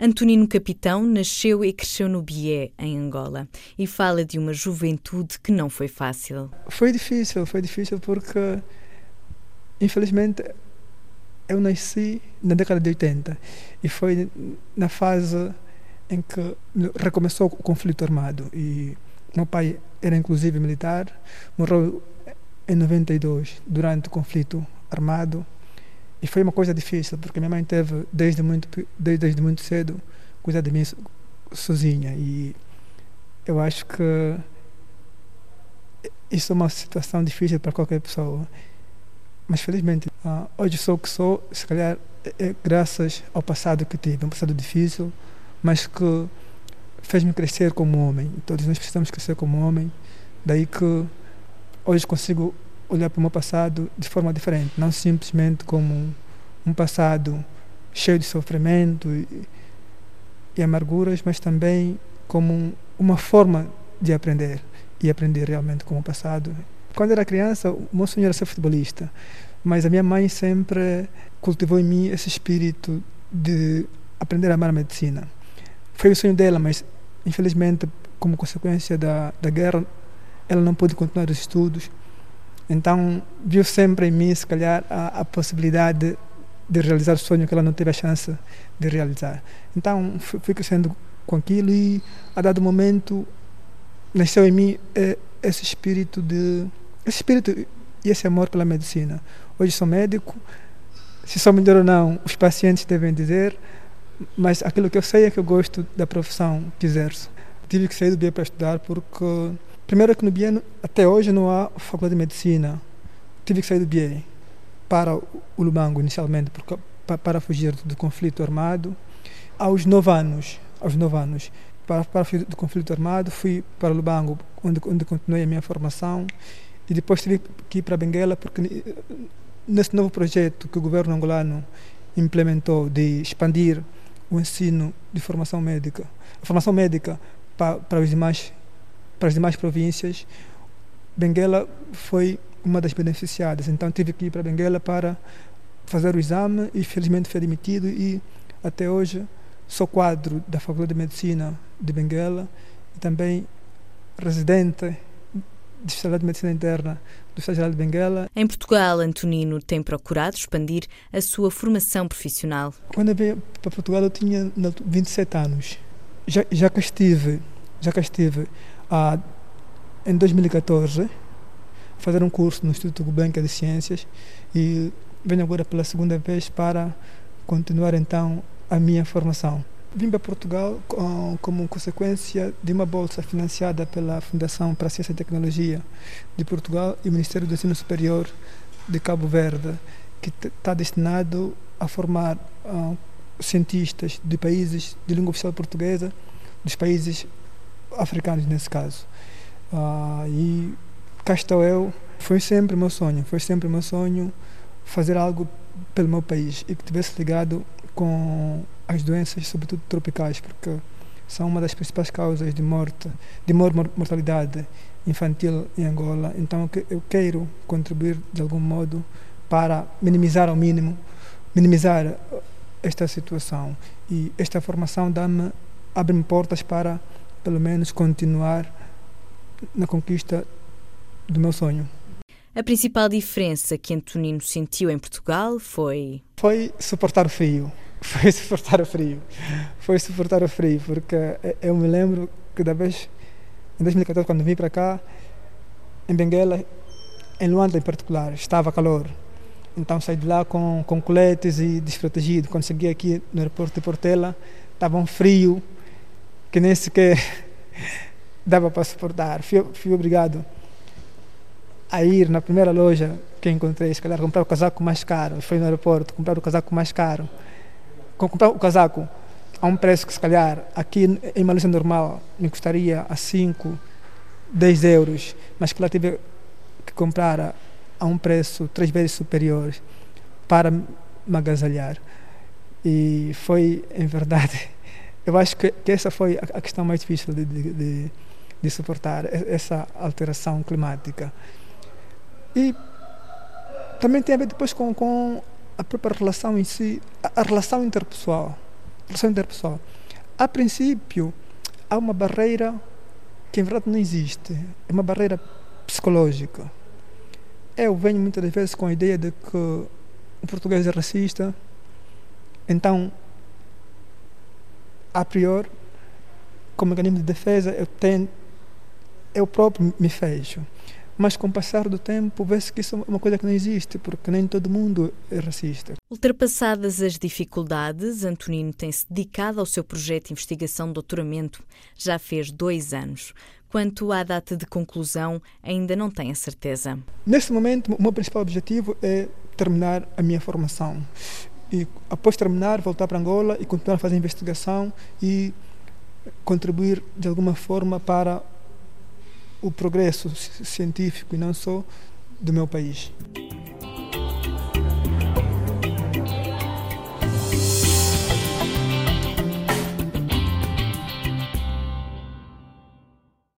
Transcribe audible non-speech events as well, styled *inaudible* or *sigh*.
Antonino Capitão nasceu e cresceu no Bié, em Angola, e fala de uma juventude que não foi fácil. Foi difícil, foi difícil porque, infelizmente, eu nasci na década de 80 e foi na fase em que recomeçou o conflito armado e meu pai era inclusive militar, morreu em 92 durante o conflito armado e foi uma coisa difícil, porque minha mãe teve desde muito, desde, desde muito cedo cuidar de mim sozinha. E eu acho que isso é uma situação difícil para qualquer pessoa. Mas felizmente, uh, hoje sou o que sou, se calhar é, é graças ao passado que tive, um passado difícil, mas que fez-me crescer como homem. Todos nós precisamos crescer como homem. Daí que hoje consigo olhar para o meu passado de forma diferente, não simplesmente como um passado cheio de sofrimento e, e amarguras, mas também como uma forma de aprender e aprender realmente com o passado. Quando era criança, o meu sonho era ser futebolista, mas a minha mãe sempre cultivou em mim esse espírito de aprender a amar a medicina. Foi o sonho dela, mas infelizmente, como consequência da, da guerra, ela não pôde continuar os estudos então, viu sempre em mim, se calhar, a, a possibilidade de, de realizar o sonho que ela não teve a chance de realizar. Então, fui, crescendo com aquilo e, a dado momento, nasceu em mim é, esse espírito de esse espírito e esse amor pela medicina. Hoje sou médico, se sou melhor ou não, os pacientes devem dizer, mas aquilo que eu sei é que eu gosto da profissão que exerço. Tive que sair do BIA para estudar porque Primeiro que no BIE, até hoje, não há faculdade de medicina. Tive que sair do BIE para o Lubango, inicialmente, porque, para fugir do conflito armado. Aos nove anos, aos nove anos, para, para fugir do conflito armado, fui para Lubango, onde, onde continuei a minha formação. E depois tive que ir para Benguela, porque nesse novo projeto que o governo angolano implementou de expandir o ensino de formação médica, a formação médica para, para os demais para as demais províncias, Benguela foi uma das beneficiadas. Então tive que ir para Benguela para fazer o exame e felizmente fui admitido e até hoje sou quadro da Faculdade de Medicina de Benguela e também residente de Especialidade de Medicina Interna do Estado Geral de Benguela. Em Portugal, Antonino tem procurado expandir a sua formação profissional. Quando eu veio para Portugal eu tinha 27 anos. Já, já que estive, já que estive ah, em 2014 fazer um curso no Instituto Gulbenkian de Ciências e venho agora pela segunda vez para continuar então a minha formação. Vim para Portugal com, como consequência de uma bolsa financiada pela Fundação para a Ciência e Tecnologia de Portugal e o Ministério do Ensino Superior de Cabo Verde, que está destinado a formar uh, cientistas de países de língua oficial portuguesa, dos países africanos nesse caso. Uh, e eu. Foi sempre meu sonho, foi sempre meu sonho fazer algo pelo meu país e que tivesse ligado com as doenças, sobretudo tropicais, porque são uma das principais causas de morte, de mortalidade infantil em Angola. Então eu quero contribuir de algum modo para minimizar ao mínimo, minimizar esta situação. E esta formação dá-me abre-me portas para pelo menos continuar na conquista do meu sonho. A principal diferença que Antonino sentiu em Portugal foi. Foi suportar o frio. *laughs* Foi suportar o frio. Foi suportar o frio, porque eu me lembro que da vez, em 2014, quando vim para cá, em Benguela, em Luanda em particular, estava calor. Então saí de lá com, com coletes e desprotegido. Quando cheguei aqui no aeroporto de Portela, estava um frio que nem sequer *laughs* dava para suportar. Fui, fui obrigado a ir na primeira loja que encontrei, se calhar comprar o casaco mais caro. Fui no aeroporto, comprar o casaco mais caro. Comprar o casaco a um preço que, se calhar, aqui em Malaysia normal me custaria a 5, 10 euros, mas que lá tive que comprar a, a um preço três vezes superior para me agasalhar. E foi, em verdade, eu acho que, que essa foi a, questão mais difícil de, de, de, de, suportar, essa alteração climática. E também tem a ver depois com, com a própria relação em si, a, a relação interpessoal. A relação interpessoal. A princípio, há uma barreira que em verdade não existe. É uma barreira psicológica. Eu venho muitas vezes com a ideia de que o português é racista, então, a priori, como mecanismo de defesa, eu, tenho, eu próprio me fecho. Mas com o passar do tempo, vê-se que isso é uma coisa que não existe, porque nem todo mundo é racista. Ultrapassadas as dificuldades, Antonino tem-se dedicado ao seu projeto de investigação de doutoramento. Já fez dois anos. Quanto à data de conclusão, ainda não tem a certeza. Neste momento, o meu principal objetivo é terminar a minha formação. E após terminar, voltar para Angola e continuar a fazer investigação e contribuir de alguma forma para o progresso científico e não só do meu país.